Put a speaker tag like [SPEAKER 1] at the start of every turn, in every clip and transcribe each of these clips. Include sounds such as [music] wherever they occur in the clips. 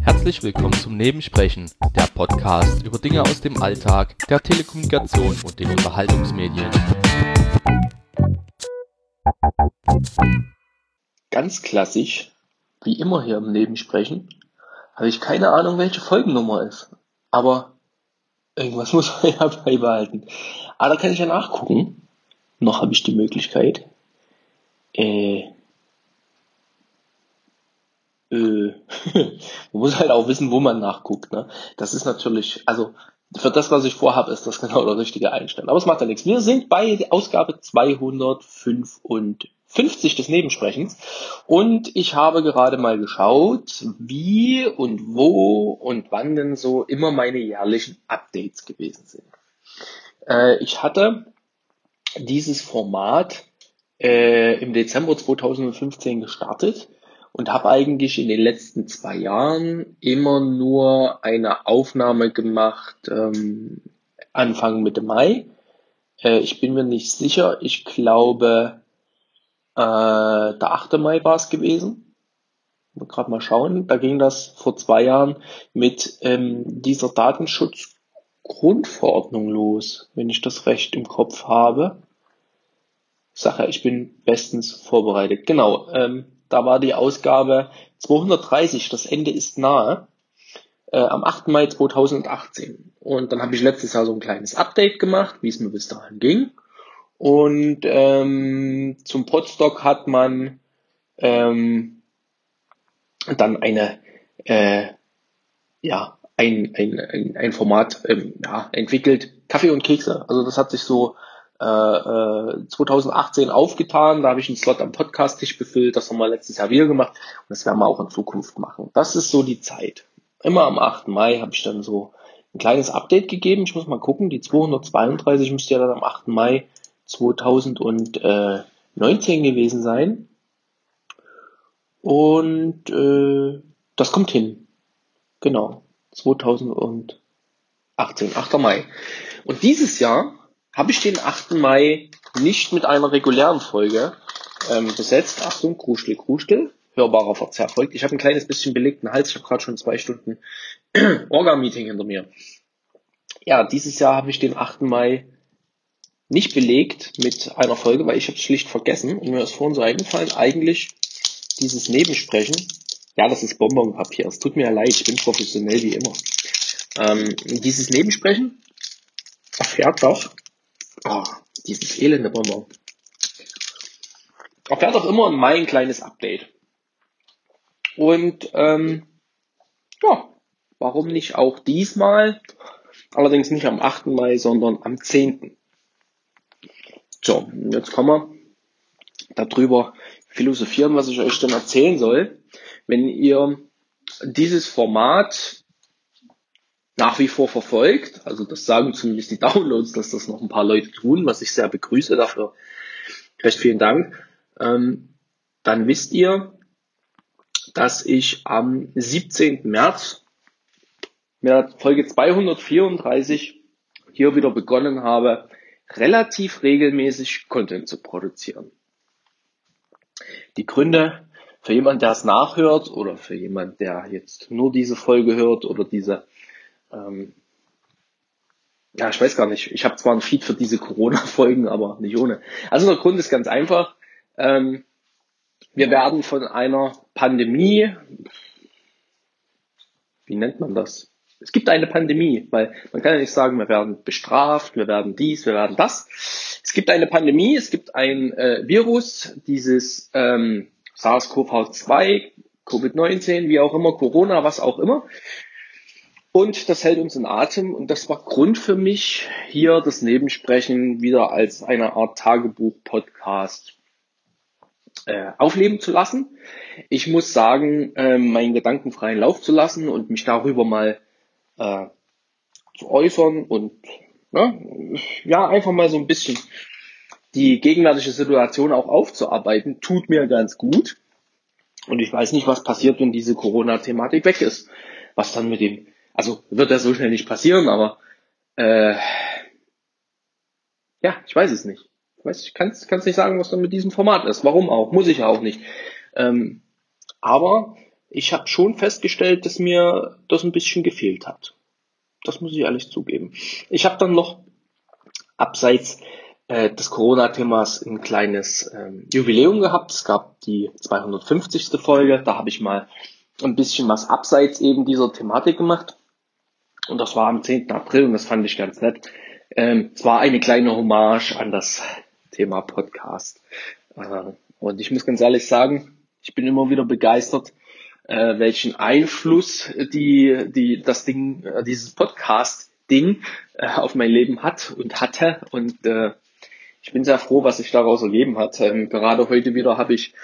[SPEAKER 1] Herzlich willkommen zum Nebensprechen, der Podcast über Dinge aus dem Alltag, der Telekommunikation und den Unterhaltungsmedien.
[SPEAKER 2] Ganz klassisch, wie immer hier im Nebensprechen, habe ich keine Ahnung, welche Folgennummer ist. Aber irgendwas [laughs] muss man ja beibehalten. Aber da kann ich ja nachgucken. Noch habe ich die Möglichkeit. Äh, äh, [laughs] man muss halt auch wissen, wo man nachguckt. Ne? Das ist natürlich, also für das, was ich vorhabe, ist das [laughs] genau der richtige Einstand. Aber es macht ja nichts. Wir sind bei Ausgabe 255 des Nebensprechens und ich habe gerade mal geschaut, wie und wo und wann denn so immer meine jährlichen Updates gewesen sind. Äh, ich hatte dieses Format äh, im Dezember 2015 gestartet und habe eigentlich in den letzten zwei Jahren immer nur eine Aufnahme gemacht ähm, Anfang Mitte Mai. Äh, ich bin mir nicht sicher. Ich glaube, äh, der 8. Mai war es gewesen. Gerade mal schauen. Da ging das vor zwei Jahren mit ähm, dieser Datenschutzgrundverordnung los, wenn ich das recht im Kopf habe. Sache, ich bin bestens vorbereitet. Genau. Ähm, da war die Ausgabe 230, das Ende ist nahe, äh, am 8. Mai 2018. Und dann habe ich letztes Jahr so ein kleines Update gemacht, wie es mir bis dahin ging. Und ähm, zum Podstock hat man ähm, dann eine äh, ja ein, ein, ein, ein Format ähm, ja, entwickelt, Kaffee und Kekse. Also das hat sich so 2018 äh, aufgetan. Da habe ich einen Slot am Podcast-Tisch befüllt. Das haben wir letztes Jahr wieder gemacht. Und das werden wir auch in Zukunft machen. Das ist so die Zeit. Immer am 8. Mai habe ich dann so ein kleines Update gegeben. Ich muss mal gucken. Die 232 müsste ja dann am 8. Mai 2019 gewesen sein. Und äh, das kommt hin. Genau. 2018, 8. Mai. Und dieses Jahr habe ich den 8. Mai nicht mit einer regulären Folge ähm, besetzt. Achtung, Kruschel, Kruschel, hörbarer Verzerr folgt. Ich habe ein kleines bisschen belegten Hals. Ich habe gerade schon zwei Stunden [clears throat] Orga-Meeting hinter mir. Ja, dieses Jahr habe ich den 8. Mai nicht belegt mit einer Folge, weil ich habe es schlicht vergessen und mir ist vorhin so eingefallen, eigentlich dieses Nebensprechen, ja, das ist Bonbonpapier, es tut mir ja leid, ich bin professionell wie immer. Ähm, dieses Nebensprechen erfährt doch Oh, dieses elende Bonbon. Erfährt auch immer mein kleines Update. Und ähm, ja, warum nicht auch diesmal? Allerdings nicht am 8. Mai, sondern am 10. So, jetzt kommen wir darüber philosophieren, was ich euch denn erzählen soll. Wenn ihr dieses Format nach wie vor verfolgt. Also das sagen zumindest die Downloads, dass das noch ein paar Leute tun, was ich sehr begrüße. Dafür recht vielen Dank. Ähm, dann wisst ihr, dass ich am 17. März mit Folge 234 hier wieder begonnen habe, relativ regelmäßig Content zu produzieren. Die Gründe für jemand, der es nachhört oder für jemand, der jetzt nur diese Folge hört oder diese ähm, ja, ich weiß gar nicht. Ich habe zwar ein Feed für diese Corona-Folgen, aber nicht ohne. Also der Grund ist ganz einfach. Ähm, wir werden von einer Pandemie, wie nennt man das? Es gibt eine Pandemie, weil man kann ja nicht sagen, wir werden bestraft, wir werden dies, wir werden das. Es gibt eine Pandemie, es gibt ein äh, Virus, dieses ähm, SARS-CoV-2, Covid-19, wie auch immer, Corona, was auch immer. Und das hält uns in Atem. Und das war Grund für mich, hier das Nebensprechen wieder als eine Art Tagebuch-Podcast äh, aufleben zu lassen. Ich muss sagen, äh, meinen Gedanken freien Lauf zu lassen und mich darüber mal äh, zu äußern und ne, ja, einfach mal so ein bisschen die gegenwärtige Situation auch aufzuarbeiten, tut mir ganz gut. Und ich weiß nicht, was passiert, wenn diese Corona-Thematik weg ist. Was dann mit dem also wird das so schnell nicht passieren, aber äh, ja, ich weiß es nicht. weiß ich kann es nicht sagen, was dann mit diesem Format ist. Warum auch? Muss ich ja auch nicht. Ähm, aber ich habe schon festgestellt, dass mir das ein bisschen gefehlt hat. Das muss ich ehrlich zugeben. Ich habe dann noch abseits äh, des Corona-Themas ein kleines ähm, Jubiläum gehabt. Es gab die 250. Folge. Da habe ich mal ein bisschen was abseits eben dieser Thematik gemacht. Und das war am 10. April und das fand ich ganz nett. Ähm, es war eine kleine Hommage an das Thema Podcast. Äh, und ich muss ganz ehrlich sagen, ich bin immer wieder begeistert, äh, welchen Einfluss die, die, das Ding, äh, dieses Podcast-Ding äh, auf mein Leben hat und hatte. Und äh, ich bin sehr froh, was sich daraus ergeben hat. Ähm, gerade heute wieder habe ich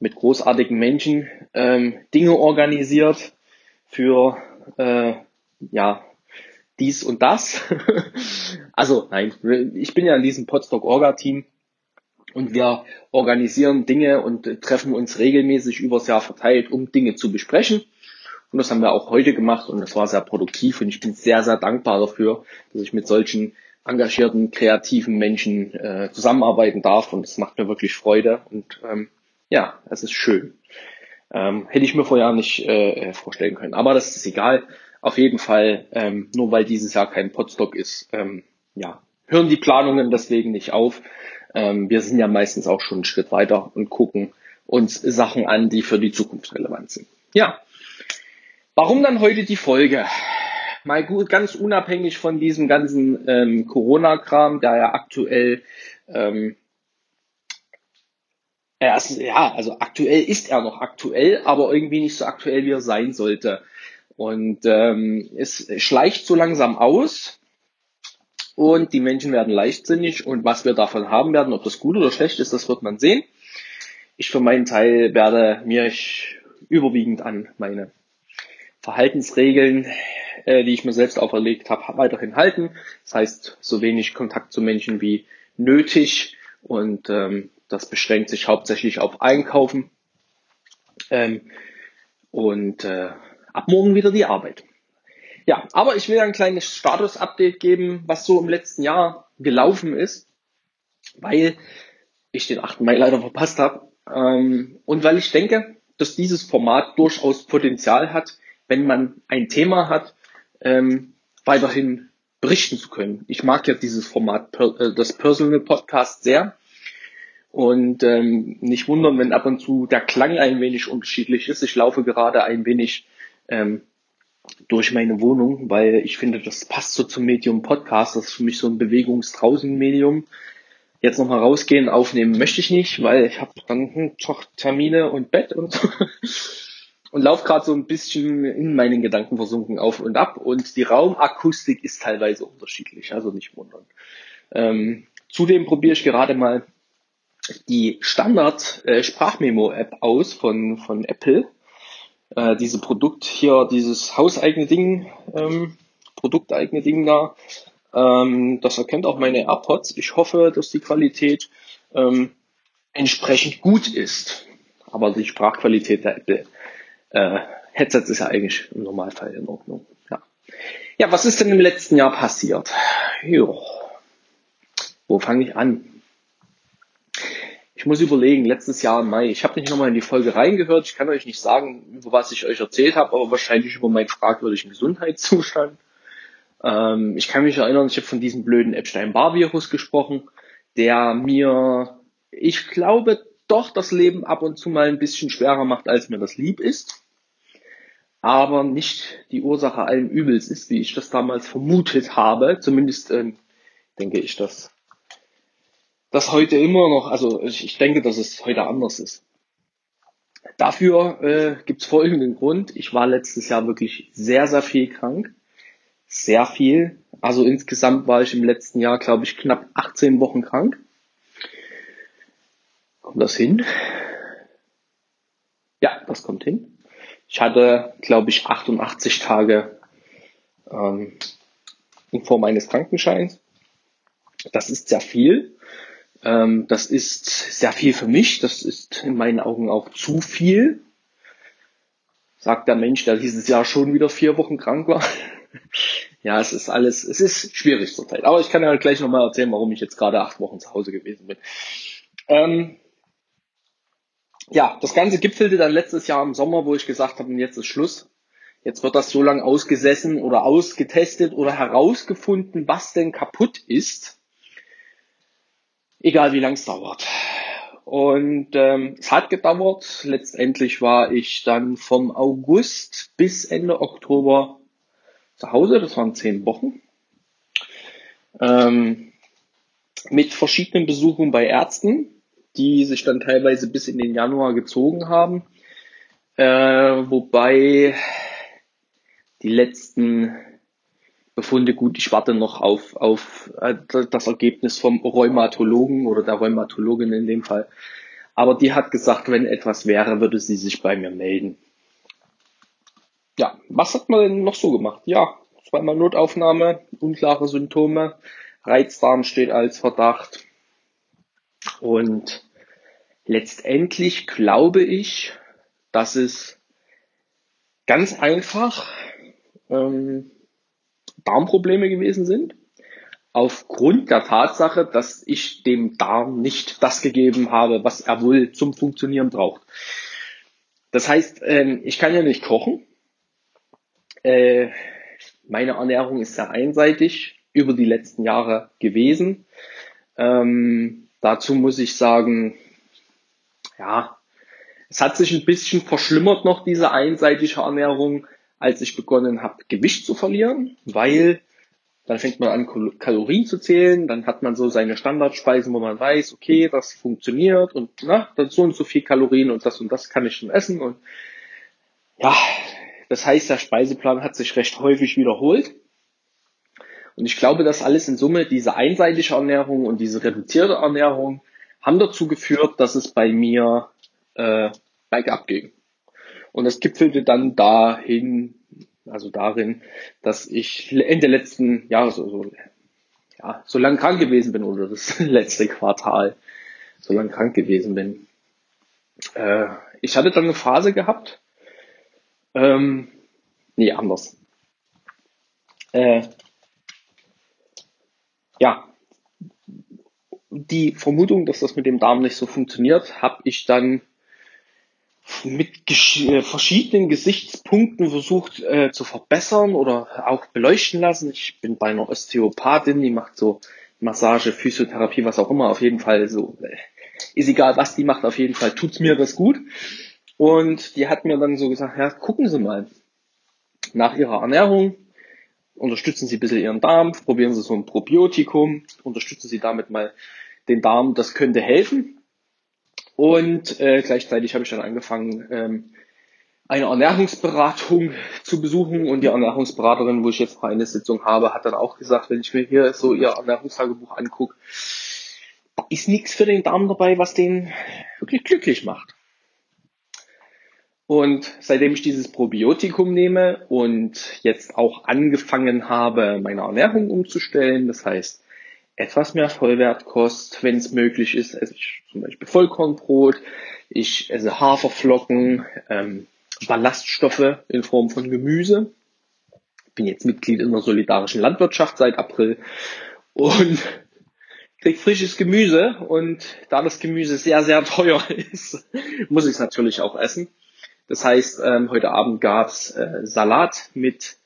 [SPEAKER 2] mit großartigen Menschen ähm, Dinge organisiert für äh, ja dies und das. [laughs] also nein, ich bin ja in diesem Podstock Orga Team und wir organisieren Dinge und treffen uns regelmäßig übers Jahr verteilt, um Dinge zu besprechen. Und das haben wir auch heute gemacht und das war sehr produktiv und ich bin sehr, sehr dankbar dafür, dass ich mit solchen engagierten, kreativen Menschen äh, zusammenarbeiten darf und es macht mir wirklich Freude und ähm, ja, es ist schön. Ähm, hätte ich mir vorher nicht äh, vorstellen können. Aber das ist egal. Auf jeden Fall, ähm, nur weil dieses Jahr kein Podstock ist, ähm, ja, hören die Planungen deswegen nicht auf. Ähm, wir sind ja meistens auch schon einen Schritt weiter und gucken uns Sachen an, die für die Zukunft relevant sind. Ja. Warum dann heute die Folge? mal gut, ganz unabhängig von diesem ganzen ähm, Corona-Kram, der ja aktuell ähm, er ist, ja, also aktuell ist er noch aktuell, aber irgendwie nicht so aktuell, wie er sein sollte. Und ähm, es schleicht so langsam aus und die Menschen werden leichtsinnig und was wir davon haben werden, ob das gut oder schlecht ist, das wird man sehen. Ich für meinen Teil werde mich überwiegend an meine Verhaltensregeln äh, die ich mir selbst auferlegt habe, weiterhin halten. Das heißt, so wenig Kontakt zu Menschen wie nötig und ähm, das beschränkt sich hauptsächlich auf Einkaufen ähm, und äh, ab morgen wieder die Arbeit. Ja, aber ich will ein kleines Status-Update geben, was so im letzten Jahr gelaufen ist, weil ich den 8. Mai leider verpasst habe ähm, und weil ich denke, dass dieses Format durchaus Potenzial hat, wenn man ein Thema hat, ähm, weiterhin berichten zu können. Ich mag ja dieses Format, äh, das Personal Podcast sehr. Und ähm, nicht wundern, wenn ab und zu der Klang ein wenig unterschiedlich ist. Ich laufe gerade ein wenig ähm, durch meine Wohnung, weil ich finde, das passt so zum Medium Podcast. Das ist für mich so ein Bewegungsdraußen-Medium. Jetzt nochmal rausgehen, aufnehmen möchte ich nicht, weil ich habe dann hm, Termine und Bett und so. [laughs] und laufe gerade so ein bisschen in meinen Gedanken versunken auf und ab und die Raumakustik ist teilweise unterschiedlich, also nicht wundern. Ähm, zudem probiere ich gerade mal die Standard äh, aus von von Apple. Äh, diese Produkt hier, dieses hauseigene Ding, ähm, produkteigene Ding da. Ähm, das erkennt auch meine AirPods. Ich hoffe, dass die Qualität ähm, entsprechend gut ist. Aber die Sprachqualität der Apple äh, Headset ist ja eigentlich im Normalfall in Ordnung. Ja. ja, was ist denn im letzten Jahr passiert? Jo. Wo fange ich an? Ich muss überlegen, letztes Jahr im Mai, ich habe nicht nochmal in die Folge reingehört, ich kann euch nicht sagen, über was ich euch erzählt habe, aber wahrscheinlich über meinen fragwürdigen Gesundheitszustand. Ähm, ich kann mich erinnern, ich habe von diesem blöden Epstein-Barr-Virus gesprochen, der mir, ich glaube, doch das Leben ab und zu mal ein bisschen schwerer macht, als mir das lieb ist aber nicht die Ursache allen Übels ist, wie ich das damals vermutet habe. Zumindest ähm, denke ich, dass das heute immer noch, also ich denke, dass es heute anders ist. Dafür äh, gibt es folgenden Grund. Ich war letztes Jahr wirklich sehr, sehr viel krank. Sehr viel. Also insgesamt war ich im letzten Jahr, glaube ich, knapp 18 Wochen krank. Kommt das hin? Ja, das kommt hin. Ich hatte, glaube ich, 88 Tage ähm, in Form eines Krankenscheins. Das ist sehr viel. Ähm, das ist sehr viel für mich. Das ist in meinen Augen auch zu viel. Sagt der Mensch, der dieses Jahr schon wieder vier Wochen krank war. [laughs] ja, es ist alles, es ist schwierig zurzeit. Aber ich kann ja gleich nochmal erzählen, warum ich jetzt gerade acht Wochen zu Hause gewesen bin. Ähm, ja, das Ganze gipfelte dann letztes Jahr im Sommer, wo ich gesagt habe, jetzt ist Schluss. Jetzt wird das so lange ausgesessen oder ausgetestet oder herausgefunden, was denn kaputt ist. Egal wie lang es dauert. Und ähm, es hat gedauert. Letztendlich war ich dann vom August bis Ende Oktober zu Hause. Das waren zehn Wochen. Ähm, mit verschiedenen Besuchen bei Ärzten, die sich dann teilweise bis in den Januar gezogen haben. Äh, wobei die letzten Befunde gut, ich warte noch auf, auf äh, das Ergebnis vom Rheumatologen oder der Rheumatologin in dem Fall. Aber die hat gesagt, wenn etwas wäre, würde sie sich bei mir melden. Ja, was hat man denn noch so gemacht? Ja, zweimal Notaufnahme, unklare Symptome, Reizdarm steht als Verdacht. Und letztendlich glaube ich, dass es ganz einfach ähm, Darmprobleme gewesen sind. Aufgrund der Tatsache, dass ich dem Darm nicht das gegeben habe, was er wohl zum Funktionieren braucht. Das heißt, ähm, ich kann ja nicht kochen. Äh, meine Ernährung ist sehr einseitig über die letzten Jahre gewesen. Ähm, dazu muss ich sagen, ja, es hat sich ein bisschen verschlimmert noch diese einseitige Ernährung, als ich begonnen habe, Gewicht zu verlieren, weil dann fängt man an, Kalorien zu zählen, dann hat man so seine Standardspeisen, wo man weiß, okay, das funktioniert und na, dann so und so viel Kalorien und das und das kann ich schon essen und ja, das heißt, der Speiseplan hat sich recht häufig wiederholt. Und ich glaube, dass alles in Summe, diese einseitige Ernährung und diese reduzierte Ernährung, haben dazu geführt, dass es bei mir äh, bergab ging. Und es gipfelte dann dahin, also darin, dass ich Ende letzten Jahres, also, ja, so lange krank gewesen bin oder das [laughs] letzte Quartal so lange krank gewesen bin. Äh, ich hatte dann eine Phase gehabt, ähm, nee, anders. Äh, ja, die Vermutung, dass das mit dem Darm nicht so funktioniert, habe ich dann mit äh, verschiedenen Gesichtspunkten versucht äh, zu verbessern oder auch beleuchten lassen. Ich bin bei einer Osteopathin, die macht so Massage, Physiotherapie, was auch immer. Auf jeden Fall so, äh, ist egal, was die macht, auf jeden Fall tut's mir das gut. Und die hat mir dann so gesagt, ja, gucken Sie mal. Nach Ihrer Ernährung unterstützen Sie ein bisschen Ihren Darm, probieren Sie so ein Probiotikum, unterstützen Sie damit mal den Darm, das könnte helfen. Und äh, gleichzeitig habe ich dann angefangen, ähm, eine Ernährungsberatung zu besuchen und die Ernährungsberaterin, wo ich jetzt eine Sitzung habe, hat dann auch gesagt, wenn ich mir hier so ihr Ernährungstagebuch angucke, da ist nichts für den Darm dabei, was den wirklich glücklich macht. Und seitdem ich dieses Probiotikum nehme und jetzt auch angefangen habe, meine Ernährung umzustellen, das heißt, etwas mehr Vollwertkost, wenn es möglich ist, esse ich zum Beispiel Vollkornbrot, ich esse Haferflocken, ähm, Ballaststoffe in Form von Gemüse. Bin jetzt Mitglied in der solidarischen Landwirtschaft seit April und [laughs] krieg frisches Gemüse und da das Gemüse sehr, sehr teuer [laughs] ist, muss ich es natürlich auch essen. Das heißt, ähm, heute Abend gab's äh, Salat mit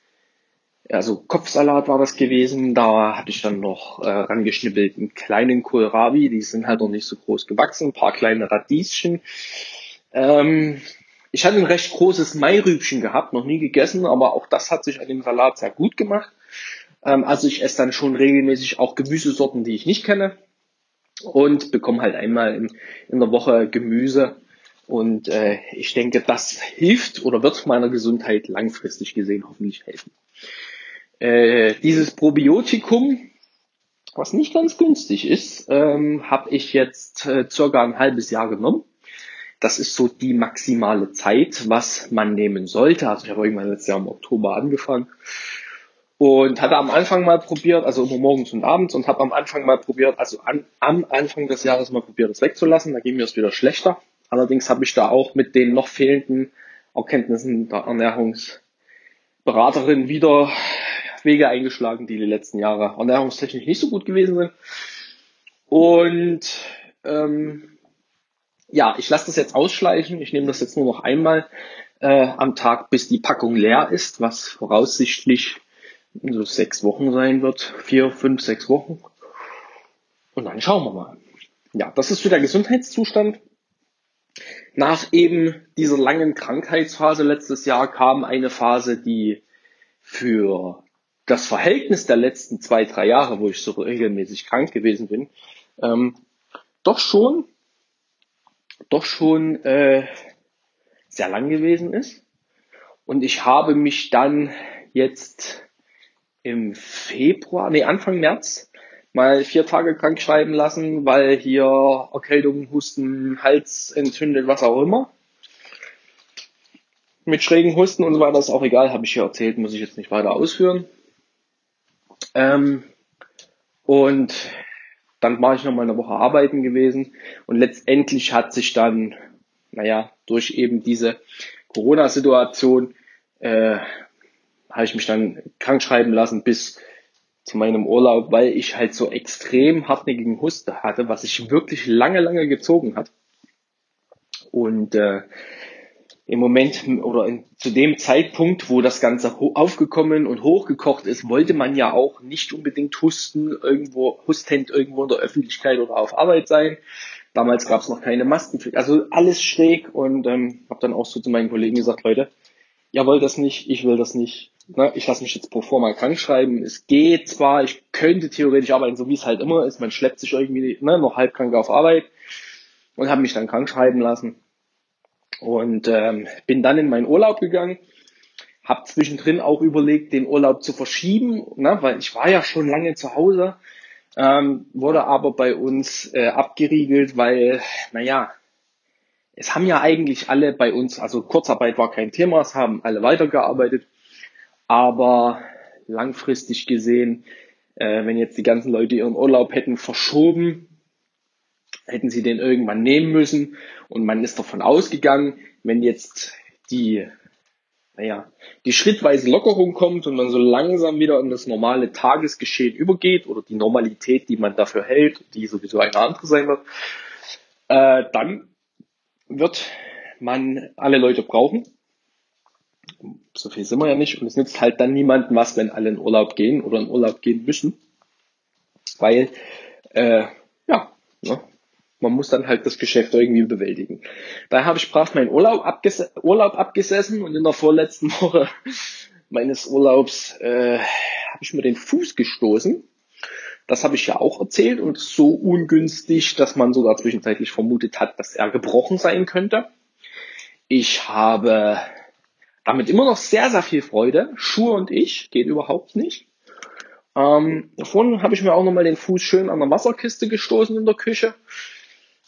[SPEAKER 2] also Kopfsalat war das gewesen. Da hatte ich dann noch äh, rangeschnippelt einen kleinen Kohlrabi. Die sind halt noch nicht so groß gewachsen. Ein paar kleine Radieschen. Ähm, ich hatte ein recht großes Mairübchen gehabt, noch nie gegessen, aber auch das hat sich an dem Salat sehr gut gemacht. Ähm, also ich esse dann schon regelmäßig auch Gemüsesorten, die ich nicht kenne. Und bekomme halt einmal in, in der Woche Gemüse. Und äh, ich denke, das hilft oder wird meiner Gesundheit langfristig gesehen hoffentlich helfen. Äh, dieses Probiotikum, was nicht ganz günstig ist, ähm, habe ich jetzt äh, circa ein halbes Jahr genommen. Das ist so die maximale Zeit, was man nehmen sollte. Also ich habe irgendwann letztes Jahr im Oktober angefangen und hatte am Anfang mal probiert, also immer morgens und abends und habe am Anfang mal probiert, also an, am Anfang des Jahres mal probiert, es wegzulassen. Da ging mir es wieder schlechter. Allerdings habe ich da auch mit den noch fehlenden Erkenntnissen der Ernährungsberaterin wieder Wege eingeschlagen, die die letzten Jahre ernährungstechnisch nicht so gut gewesen sind. Und ähm, ja, ich lasse das jetzt ausschleichen. Ich nehme das jetzt nur noch einmal äh, am Tag, bis die Packung leer ist, was voraussichtlich so sechs Wochen sein wird. Vier, fünf, sechs Wochen. Und dann schauen wir mal. Ja, das ist so der Gesundheitszustand. Nach eben dieser langen Krankheitsphase letztes Jahr kam eine Phase, die für das Verhältnis der letzten zwei, drei Jahre, wo ich so regelmäßig krank gewesen bin, ähm, doch schon, doch schon äh, sehr lang gewesen ist. Und ich habe mich dann jetzt im Februar, nee, Anfang März mal vier Tage krank schreiben lassen, weil hier Erkältung, Husten, Hals entzündet, was auch immer. Mit schrägen Husten und so weiter ist auch egal, habe ich hier erzählt, muss ich jetzt nicht weiter ausführen. Ähm, und dann war ich noch mal eine Woche arbeiten gewesen und letztendlich hat sich dann, naja, durch eben diese Corona-Situation äh, habe ich mich dann krank schreiben lassen bis zu meinem Urlaub, weil ich halt so extrem hartnäckigen Huste hatte, was sich wirklich lange, lange gezogen hat. Und äh, im Moment oder in, zu dem Zeitpunkt, wo das Ganze aufgekommen und hochgekocht ist, wollte man ja auch nicht unbedingt husten, irgendwo, hustend irgendwo in der Öffentlichkeit oder auf Arbeit sein. Damals gab es noch keine Maskenpflicht, also alles schräg und ähm, habe dann auch so zu meinen Kollegen gesagt, Leute, ihr wollt das nicht, ich will das nicht. Ne, ich lasse mich jetzt pro forma krank schreiben. Es geht zwar, ich könnte theoretisch arbeiten, so wie es halt immer ist. Man schleppt sich irgendwie ne, noch halb krank auf Arbeit und habe mich dann krank schreiben lassen. Und ähm, bin dann in meinen Urlaub gegangen, habe zwischendrin auch überlegt, den Urlaub zu verschieben, ne, weil ich war ja schon lange zu Hause, ähm, wurde aber bei uns äh, abgeriegelt, weil, naja, es haben ja eigentlich alle bei uns, also Kurzarbeit war kein Thema, es haben alle weitergearbeitet, aber langfristig gesehen, äh, wenn jetzt die ganzen Leute ihren Urlaub hätten verschoben, hätten sie den irgendwann nehmen müssen. Und man ist davon ausgegangen, wenn jetzt die, naja, die schrittweise Lockerung kommt und man so langsam wieder in das normale Tagesgeschehen übergeht oder die Normalität, die man dafür hält, die sowieso eine andere sein wird, äh, dann wird man alle Leute brauchen. So viel sind wir ja nicht. Und es nützt halt dann niemandem was, wenn alle in Urlaub gehen oder in Urlaub gehen müssen. Weil, äh, ja, ne, man muss dann halt das Geschäft irgendwie bewältigen. Da habe ich brav meinen Urlaub, abges Urlaub abgesessen und in der vorletzten [laughs] Woche meines Urlaubs äh, habe ich mir den Fuß gestoßen. Das habe ich ja auch erzählt und so ungünstig, dass man sogar zwischenzeitlich vermutet hat, dass er gebrochen sein könnte. Ich habe damit immer noch sehr, sehr viel Freude. Schuhe und ich geht überhaupt nicht. Ähm, vorhin habe ich mir auch nochmal den Fuß schön an der Wasserkiste gestoßen in der Küche.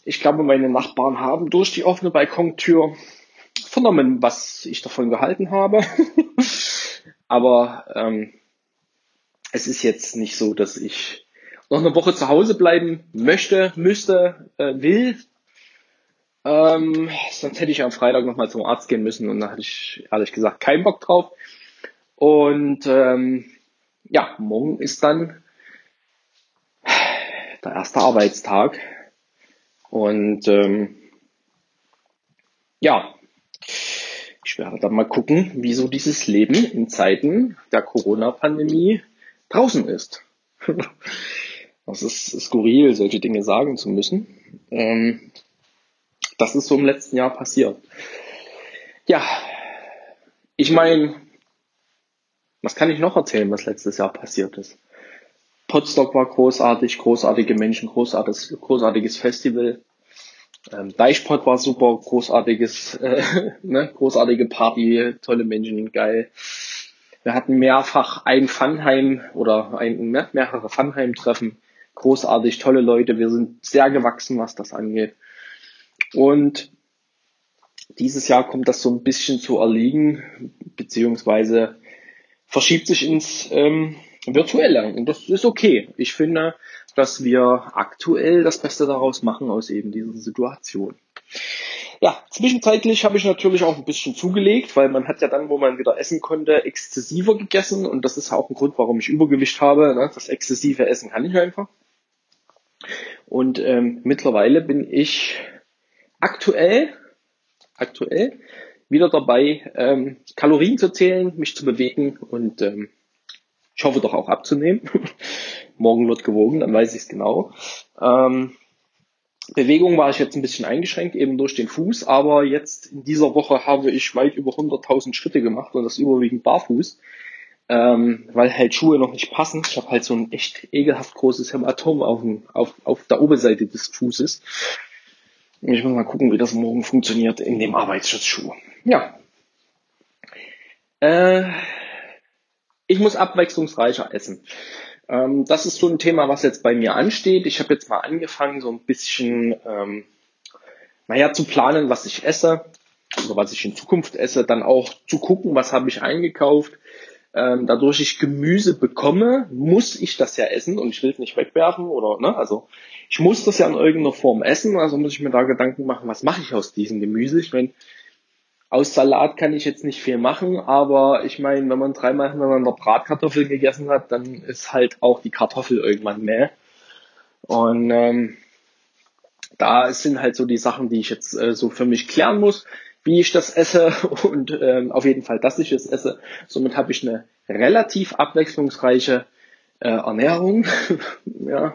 [SPEAKER 2] Ich glaube, meine Nachbarn haben durch die offene Balkontür vernommen, was ich davon gehalten habe. [laughs] Aber ähm, es ist jetzt nicht so, dass ich noch eine Woche zu Hause bleiben möchte, müsste, äh, will. Ähm, sonst hätte ich am Freitag nochmal zum Arzt gehen müssen und da hatte ich ehrlich gesagt keinen Bock drauf. Und ähm, ja, morgen ist dann der erste Arbeitstag und ähm, ja, ich werde dann mal gucken, wie so dieses Leben in Zeiten der Corona-Pandemie draußen ist. [laughs] Das ist skurril, solche Dinge sagen zu müssen. Ähm, das ist so im letzten Jahr passiert. Ja, ich meine, was kann ich noch erzählen, was letztes Jahr passiert ist? Potsdok war großartig, großartige Menschen, großartiges, großartiges Festival. Ähm, Deichpot war super, großartiges, äh, [laughs] ne, großartige Party, tolle Menschen, geil. Wir hatten mehrfach ein Funheim oder ein, ne, mehrere Funheim-Treffen. Großartig, tolle Leute. Wir sind sehr gewachsen, was das angeht. Und dieses Jahr kommt das so ein bisschen zu erliegen, beziehungsweise verschiebt sich ins ähm, virtuelle. Und das ist okay. Ich finde, dass wir aktuell das Beste daraus machen aus eben dieser Situation. Ja, zwischenzeitlich habe ich natürlich auch ein bisschen zugelegt, weil man hat ja dann, wo man wieder essen konnte, exzessiver gegessen und das ist auch ein Grund, warum ich Übergewicht habe. Ne? Das exzessive Essen kann ich einfach. Und ähm, mittlerweile bin ich aktuell, aktuell wieder dabei, ähm, Kalorien zu zählen, mich zu bewegen und ähm, ich hoffe doch auch abzunehmen. [laughs] Morgen wird gewogen, dann weiß ich es genau. Ähm, Bewegung war ich jetzt ein bisschen eingeschränkt, eben durch den Fuß, aber jetzt in dieser Woche habe ich weit über 100.000 Schritte gemacht und das überwiegend barfuß, ähm, weil halt Schuhe noch nicht passen. Ich habe halt so ein echt ekelhaft großes Hämatom auf, auf, auf der Oberseite des Fußes. Ich muss mal gucken, wie das morgen funktioniert in dem Arbeitsschutzschuh. Ja. Äh, ich muss abwechslungsreicher essen. Ähm, das ist so ein Thema, was jetzt bei mir ansteht. Ich habe jetzt mal angefangen, so ein bisschen, ähm, naja, zu planen, was ich esse oder was ich in Zukunft esse, dann auch zu gucken, was habe ich eingekauft. Ähm, dadurch ich Gemüse bekomme, muss ich das ja essen und ich will es nicht wegwerfen oder, ne, also ich muss das ja in irgendeiner Form essen, also muss ich mir da Gedanken machen, was mache ich aus diesem Gemüse? Ich meine, aus Salat kann ich jetzt nicht viel machen, aber ich meine, wenn man dreimal hintereinander Bratkartoffeln gegessen hat, dann ist halt auch die Kartoffel irgendwann mehr. Und ähm, da sind halt so die Sachen, die ich jetzt äh, so für mich klären muss, wie ich das esse [laughs] und ähm, auf jeden Fall, dass ich es esse. Somit habe ich eine relativ abwechslungsreiche äh, Ernährung. [laughs] ja,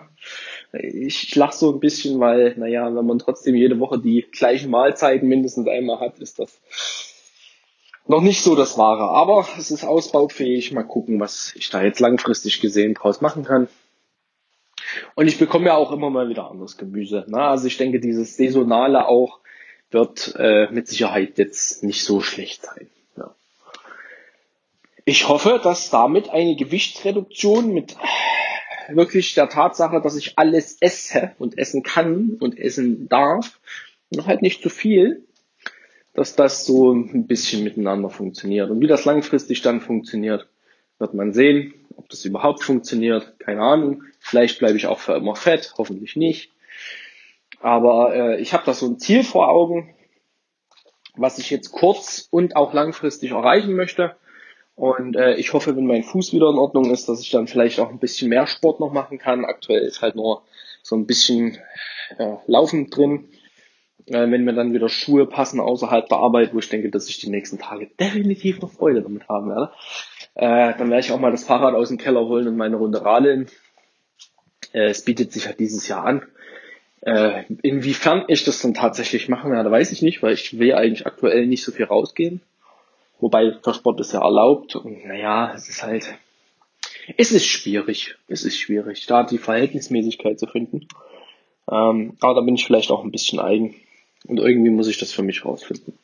[SPEAKER 2] ich lache so ein bisschen, weil, naja, wenn man trotzdem jede Woche die gleichen Mahlzeiten mindestens einmal hat, ist das noch nicht so das Wahre. Aber es ist ausbaufähig. Mal gucken, was ich da jetzt langfristig gesehen draus machen kann. Und ich bekomme ja auch immer mal wieder anderes Gemüse. Na, also ich denke, dieses Saisonale auch wird äh, mit Sicherheit jetzt nicht so schlecht sein. Ja. Ich hoffe, dass damit eine Gewichtsreduktion mit wirklich der Tatsache, dass ich alles esse und essen kann und essen darf, noch halt nicht zu viel, dass das so ein bisschen miteinander funktioniert. Und wie das langfristig dann funktioniert, wird man sehen. Ob das überhaupt funktioniert, keine Ahnung. Vielleicht bleibe ich auch für immer fett, hoffentlich nicht. Aber äh, ich habe da so ein Ziel vor Augen, was ich jetzt kurz und auch langfristig erreichen möchte. Und äh, ich hoffe, wenn mein Fuß wieder in Ordnung ist, dass ich dann vielleicht auch ein bisschen mehr Sport noch machen kann. Aktuell ist halt nur so ein bisschen äh, Laufen drin. Äh, wenn mir dann wieder Schuhe passen außerhalb der Arbeit, wo ich denke, dass ich die nächsten Tage definitiv noch Freude damit haben werde, äh, dann werde ich auch mal das Fahrrad aus dem Keller holen und meine Runde radeln. Äh, es bietet sich halt dieses Jahr an. Äh, inwiefern ich das dann tatsächlich machen werde, weiß ich nicht, weil ich will eigentlich aktuell nicht so viel rausgehen. Wobei der Sport ist ja erlaubt und naja, es ist halt, es ist schwierig. Es ist schwierig, da die Verhältnismäßigkeit zu finden. Ähm, aber da bin ich vielleicht auch ein bisschen eigen. Und irgendwie muss ich das für mich rausfinden.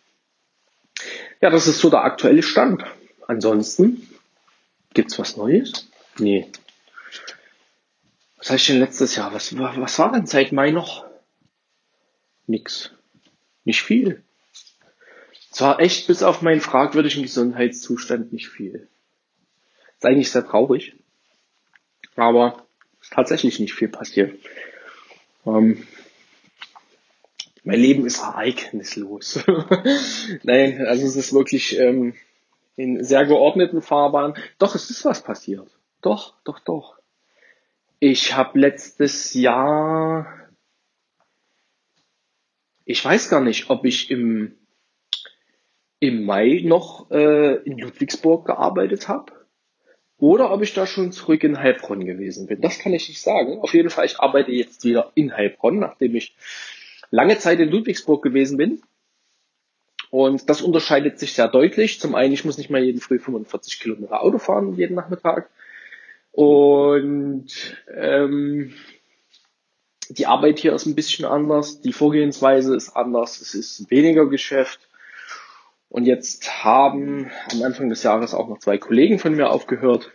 [SPEAKER 2] Ja, das ist so der aktuelle Stand. Ansonsten, gibt's was Neues? Nee. Was heißt denn letztes Jahr? Was, was war denn seit Mai noch? Nix. Nicht viel. Zwar echt bis auf meinen fragwürdigen Gesundheitszustand nicht viel. Ist eigentlich sehr traurig. Aber ist tatsächlich nicht viel passiert. Ähm, mein Leben ist ereignislos. [laughs] Nein, also es ist wirklich ähm, in sehr geordneten Fahrbahnen. Doch, es ist was passiert. Doch, doch, doch. Ich habe letztes Jahr, ich weiß gar nicht, ob ich im im Mai noch äh, in Ludwigsburg gearbeitet habe oder ob ich da schon zurück in Heilbronn gewesen bin. Das kann ich nicht sagen. Auf jeden Fall, ich arbeite jetzt wieder in Heilbronn, nachdem ich lange Zeit in Ludwigsburg gewesen bin. Und das unterscheidet sich sehr deutlich. Zum einen, ich muss nicht mal jeden Früh 45 Kilometer Auto fahren, jeden Nachmittag. Und ähm, die Arbeit hier ist ein bisschen anders, die Vorgehensweise ist anders, es ist weniger Geschäft. Und jetzt haben am Anfang des Jahres auch noch zwei Kollegen von mir aufgehört.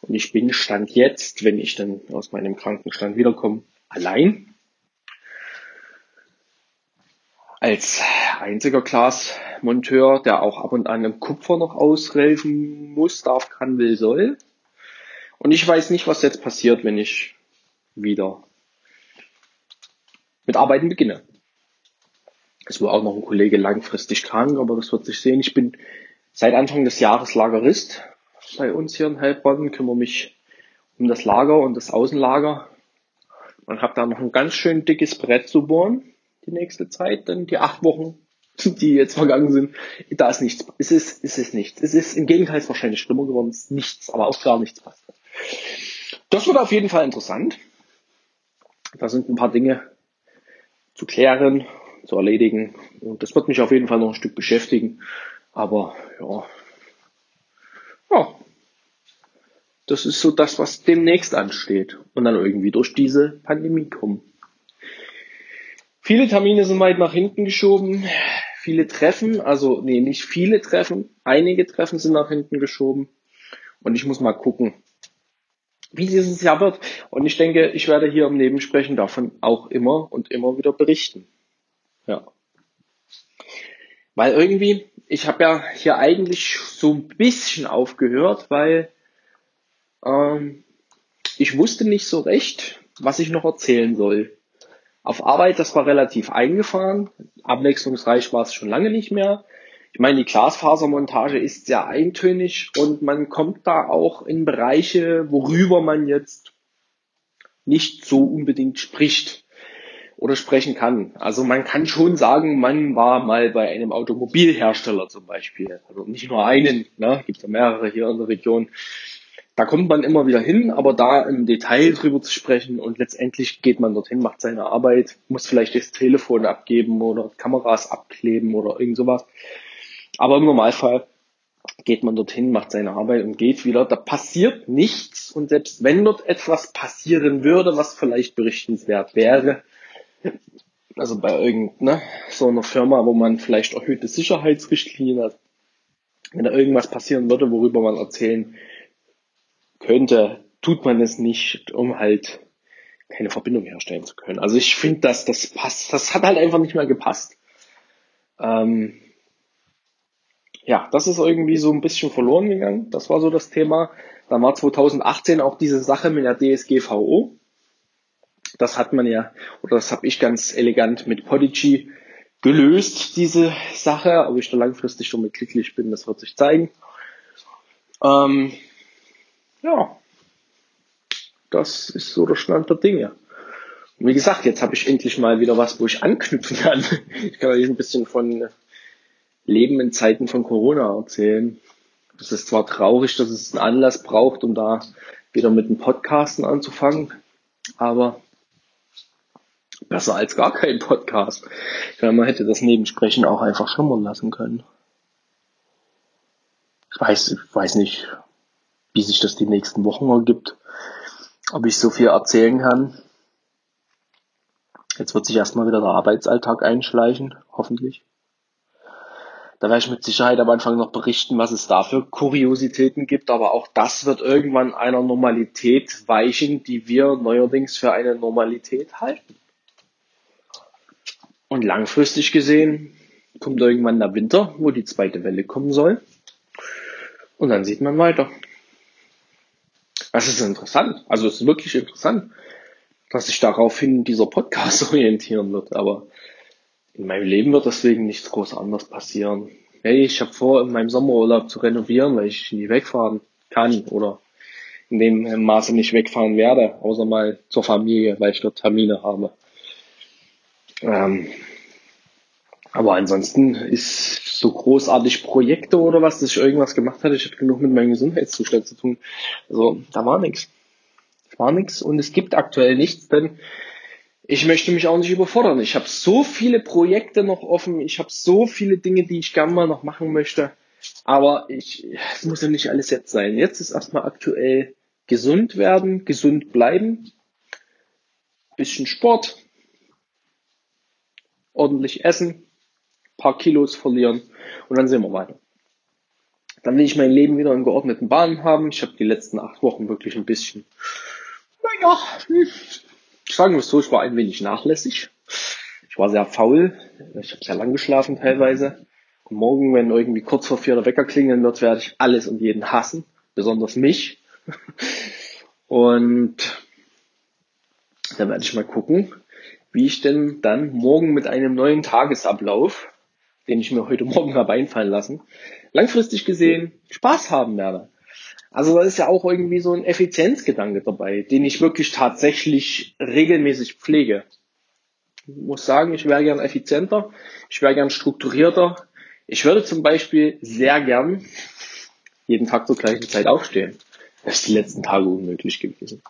[SPEAKER 2] Und ich bin Stand jetzt, wenn ich dann aus meinem Krankenstand wiederkomme, allein. Als einziger Glasmonteur, der auch ab und an im Kupfer noch aushelfen muss, darf, kann, will, soll. Und ich weiß nicht, was jetzt passiert, wenn ich wieder mit Arbeiten beginne. Es war auch noch ein Kollege langfristig krank, aber das wird sich sehen. Ich bin seit Anfang des Jahres Lagerist bei uns hier in Heilbronn, kümmere mich um das Lager und das Außenlager und habe da noch ein ganz schön dickes Brett zu bohren die nächste Zeit, denn die acht Wochen, [laughs] die jetzt vergangen sind, da ist nichts. Es ist, es ist nichts. Es ist im Gegenteil ist wahrscheinlich schlimmer geworden. Es ist nichts, aber auch gar nichts passiert. Das wird auf jeden Fall interessant. Da sind ein paar Dinge zu klären, zu erledigen. Und das wird mich auf jeden Fall noch ein Stück beschäftigen. Aber ja, ja, das ist so das, was demnächst ansteht. Und dann irgendwie durch diese Pandemie kommen. Viele Termine sind weit nach hinten geschoben. Viele Treffen, also nee, nicht viele Treffen, einige Treffen sind nach hinten geschoben. Und ich muss mal gucken, wie dieses Jahr wird. Und ich denke, ich werde hier im Nebensprechen davon auch immer und immer wieder berichten. Ja. Weil irgendwie, ich habe ja hier eigentlich so ein bisschen aufgehört, weil ähm, ich wusste nicht so recht, was ich noch erzählen soll. Auf Arbeit, das war relativ eingefahren. Abwechslungsreich war es schon lange nicht mehr. Ich meine, die Glasfasermontage ist sehr eintönig und man kommt da auch in Bereiche, worüber man jetzt nicht so unbedingt spricht oder sprechen kann. Also man kann schon sagen, man war mal bei einem Automobilhersteller zum Beispiel. Also nicht nur einen, ne? gibt ja mehrere hier in der Region. Da kommt man immer wieder hin, aber da im Detail drüber zu sprechen und letztendlich geht man dorthin, macht seine Arbeit, muss vielleicht das Telefon abgeben oder Kameras abkleben oder irgend sowas. Aber im Normalfall geht man dorthin, macht seine Arbeit und geht wieder. Da passiert nichts und selbst wenn dort etwas passieren würde, was vielleicht berichtenswert wäre, also bei irgendeiner so einer Firma, wo man vielleicht erhöhte Sicherheitsrichtlinien hat, wenn da irgendwas passieren würde, worüber man erzählen könnte, tut man es nicht, um halt keine Verbindung herstellen zu können. Also ich finde, dass das passt, das hat halt einfach nicht mehr gepasst. Ähm, ja, das ist irgendwie so ein bisschen verloren gegangen. Das war so das Thema. Dann war 2018 auch diese Sache mit der DSGVO. Das hat man ja, oder das habe ich ganz elegant mit Podigy gelöst, diese Sache. Ob ich da langfristig schon mit glücklich bin, das wird sich zeigen. Ähm, ja, das ist so der Stand der Dinge. Und wie gesagt, jetzt habe ich endlich mal wieder was, wo ich anknüpfen kann. Ich kann euch ein bisschen von Leben in Zeiten von Corona erzählen. Es ist zwar traurig, dass es einen Anlass braucht, um da wieder mit dem Podcasten anzufangen, aber besser als gar kein Podcast. Ich meine, man hätte das Nebensprechen auch einfach schlummern lassen können. Ich weiß, ich weiß nicht, wie sich das die nächsten Wochen ergibt, ob ich so viel erzählen kann. Jetzt wird sich erstmal wieder der Arbeitsalltag einschleichen, hoffentlich. Da werde ich mit Sicherheit am Anfang noch berichten, was es da für Kuriositäten gibt, aber auch das wird irgendwann einer Normalität weichen, die wir neuerdings für eine Normalität halten. Und langfristig gesehen kommt irgendwann der Winter, wo die zweite Welle kommen soll. Und dann sieht man weiter. Das ist interessant. Also es ist wirklich interessant, dass sich daraufhin dieser Podcast [laughs] orientieren wird. Aber in meinem Leben wird deswegen nichts groß anders passieren. Hey, ich habe vor, in meinem Sommerurlaub zu renovieren, weil ich nie wegfahren kann oder in dem Maße nicht wegfahren werde, außer mal zur Familie, weil ich dort Termine habe. Ähm, aber ansonsten ist so großartig Projekte oder was, dass ich irgendwas gemacht hatte. Ich hatte genug mit meinem Gesundheitszustand zu tun. Also da war nichts. War nichts und es gibt aktuell nichts, denn ich möchte mich auch nicht überfordern. Ich habe so viele Projekte noch offen. Ich habe so viele Dinge, die ich gerne mal noch machen möchte. Aber ich, es muss ja nicht alles jetzt sein. Jetzt ist erstmal aktuell gesund werden, gesund bleiben, bisschen Sport, ordentlich essen, paar Kilos verlieren und dann sehen wir weiter. Dann will ich mein Leben wieder in geordneten Bahnen haben. Ich habe die letzten acht Wochen wirklich ein bisschen, naja, sagen wir es so, ich war ein wenig nachlässig. Ich war sehr faul. Ich habe sehr lang geschlafen teilweise. Und morgen, wenn irgendwie kurz vor vier der Wecker klingeln wird, werde ich alles und jeden hassen, besonders mich. [laughs] Und dann werde ich mal gucken, wie ich denn dann morgen mit einem neuen Tagesablauf, den ich mir heute Morgen habe einfallen lassen, langfristig gesehen Spaß haben werde. Also da ist ja auch irgendwie so ein Effizienzgedanke dabei, den ich wirklich tatsächlich regelmäßig pflege. Ich muss sagen, ich wäre gern effizienter, ich wäre gern strukturierter. Ich würde zum Beispiel sehr gern jeden Tag zur gleichen Zeit aufstehen. Das ist die letzten Tage unmöglich gewesen.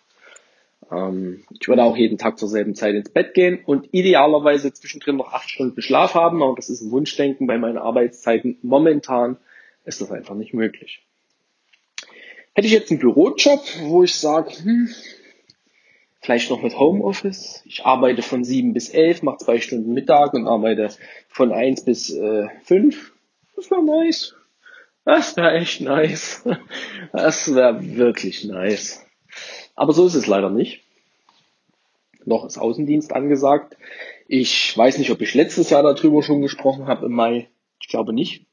[SPEAKER 2] Ähm, ich würde auch jeden Tag zur selben Zeit ins Bett gehen und idealerweise zwischendrin noch acht Stunden Schlaf haben, aber das ist ein Wunschdenken bei meinen Arbeitszeiten. Momentan ist das einfach nicht möglich. Hätte ich jetzt einen Bürojob, wo ich sage, hm, vielleicht noch mit Homeoffice. Ich arbeite von sieben bis elf, mache zwei Stunden Mittag und arbeite von eins bis äh, fünf. Das wäre nice. Das wäre echt nice. Das wäre wirklich nice. Aber so ist es leider nicht. Noch ist Außendienst angesagt. Ich weiß nicht, ob ich letztes Jahr darüber schon gesprochen habe im Mai. Ich glaube nicht.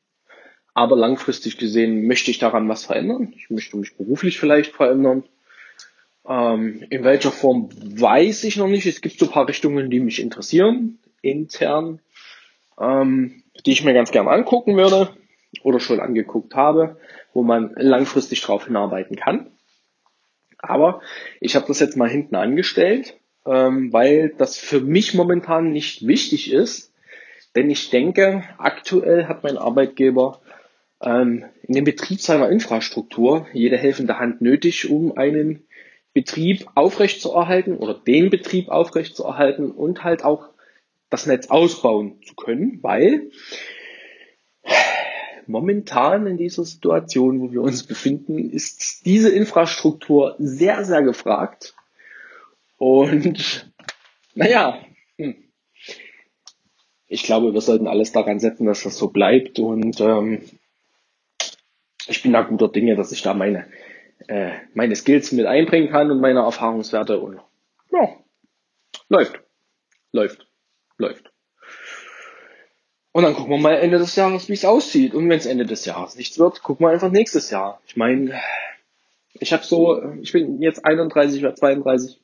[SPEAKER 2] Aber langfristig gesehen möchte ich daran was verändern. Ich möchte mich beruflich vielleicht verändern. Ähm, in welcher Form weiß ich noch nicht. Es gibt so ein paar Richtungen, die mich interessieren, intern, ähm, die ich mir ganz gerne angucken würde oder schon angeguckt habe, wo man langfristig drauf hinarbeiten kann. Aber ich habe das jetzt mal hinten angestellt, ähm, weil das für mich momentan nicht wichtig ist. Denn ich denke, aktuell hat mein Arbeitgeber ähm, in dem Betrieb seiner Infrastruktur jede helfende Hand nötig, um einen Betrieb aufrechtzuerhalten oder den Betrieb aufrechtzuerhalten und halt auch das Netz ausbauen zu können, weil momentan in dieser Situation, wo wir uns befinden, ist diese Infrastruktur sehr, sehr gefragt. Und naja, hm. ich glaube, wir sollten alles daran setzen, dass das so bleibt. Und ähm, ich bin da guter Dinge, dass ich da meine, äh, meine Skills mit einbringen kann und meine Erfahrungswerte. Und ja, läuft, läuft, läuft. Und dann gucken wir mal Ende des Jahres, wie es aussieht. Und wenn es Ende des Jahres nichts wird, gucken wir einfach nächstes Jahr. Ich meine, ich habe so, ich bin jetzt 31 oder 32.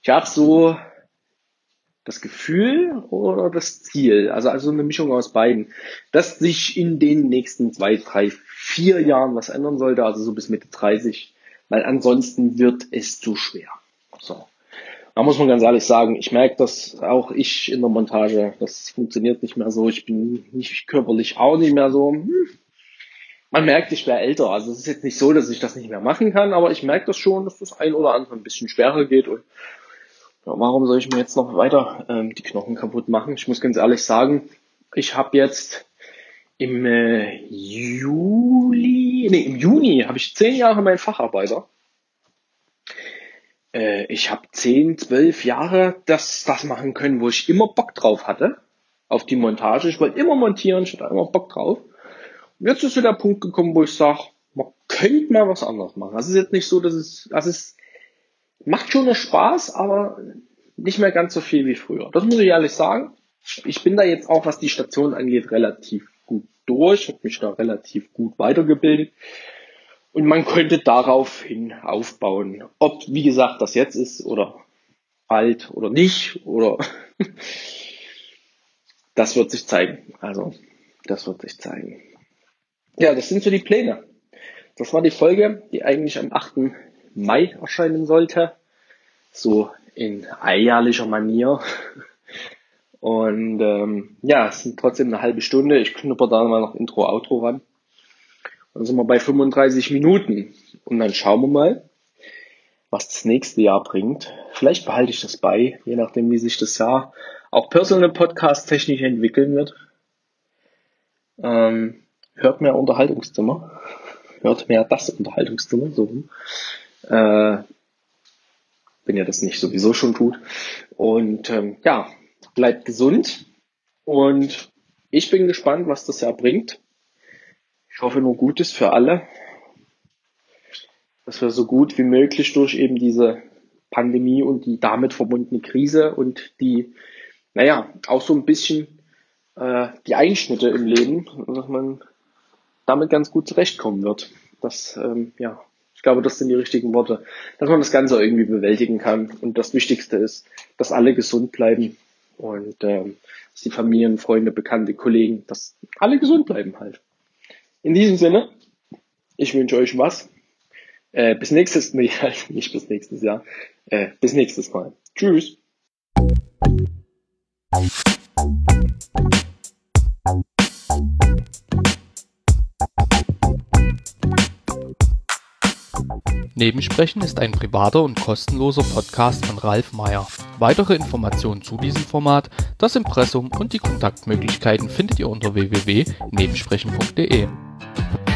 [SPEAKER 2] Ich habe so das Gefühl oder das Ziel, also also eine Mischung aus beiden, dass sich in den nächsten zwei, drei, vier Jahren was ändern sollte, also so bis Mitte 30, weil ansonsten wird es zu schwer. So. Da muss man ganz ehrlich sagen, ich merke das auch ich in der Montage, das funktioniert nicht mehr so, ich bin nicht körperlich auch nicht mehr so. Hm. Man merkt, ich wäre älter, also es ist jetzt nicht so, dass ich das nicht mehr machen kann, aber ich merke das schon, dass das ein oder andere ein bisschen schwerer geht und ja, warum soll ich mir jetzt noch weiter ähm, die Knochen kaputt machen? Ich muss ganz ehrlich sagen, ich habe jetzt im äh, Juli, nee, im Juni habe ich zehn Jahre meinen Facharbeiter. Äh, ich habe zehn, zwölf Jahre das, das machen können, wo ich immer Bock drauf hatte. Auf die Montage. Ich wollte immer montieren, ich hatte immer Bock drauf. Und jetzt ist so der Punkt gekommen, wo ich sage, man könnte mal was anderes machen. Das ist jetzt nicht so, dass es, das ist macht schon noch Spaß, aber nicht mehr ganz so viel wie früher. Das muss ich ehrlich sagen. Ich bin da jetzt auch, was die Station angeht, relativ gut durch, habe mich da relativ gut weitergebildet. Und man könnte daraufhin aufbauen. Ob, wie gesagt, das jetzt ist oder alt oder nicht oder [laughs] das wird sich zeigen. Also, das wird sich zeigen. Ja, das sind so die Pläne. Das war die Folge, die eigentlich am 8. Mai erscheinen sollte. So in eierlicher Manier. [laughs] Und ähm, ja, es sind trotzdem eine halbe Stunde. Ich knupper da mal noch Intro, Outro ran. Dann sind wir bei 35 Minuten. Und dann schauen wir mal, was das nächste Jahr bringt. Vielleicht behalte ich das bei, je nachdem, wie sich das Jahr auch Personal Podcast technisch entwickeln wird. Ähm, hört mehr Unterhaltungszimmer. Hört mehr das Unterhaltungszimmer, so rum. Äh, wenn ihr das nicht sowieso schon tut. Und ähm, ja, bleibt gesund. Und ich bin gespannt, was das Jahr bringt. Ich hoffe nur Gutes für alle. Dass wir so gut wie möglich durch eben diese Pandemie und die damit verbundene Krise und die, naja, auch so ein bisschen äh, die Einschnitte im Leben, dass man damit ganz gut zurechtkommen wird. Das, ähm, ja, glaube, das sind die richtigen Worte, dass man das Ganze irgendwie bewältigen kann. Und das Wichtigste ist, dass alle gesund bleiben und ähm, dass die Familien, Freunde, Bekannte, Kollegen, dass alle gesund bleiben halt. In diesem Sinne, ich wünsche euch was. Äh, bis nächstes Mal, [laughs] nicht bis nächstes Jahr, äh, bis nächstes Mal. Tschüss.
[SPEAKER 1] Nebensprechen ist ein privater und kostenloser Podcast von Ralf Meyer. Weitere Informationen zu diesem Format, das Impressum und die Kontaktmöglichkeiten findet ihr unter www.nebensprechen.de. Thank you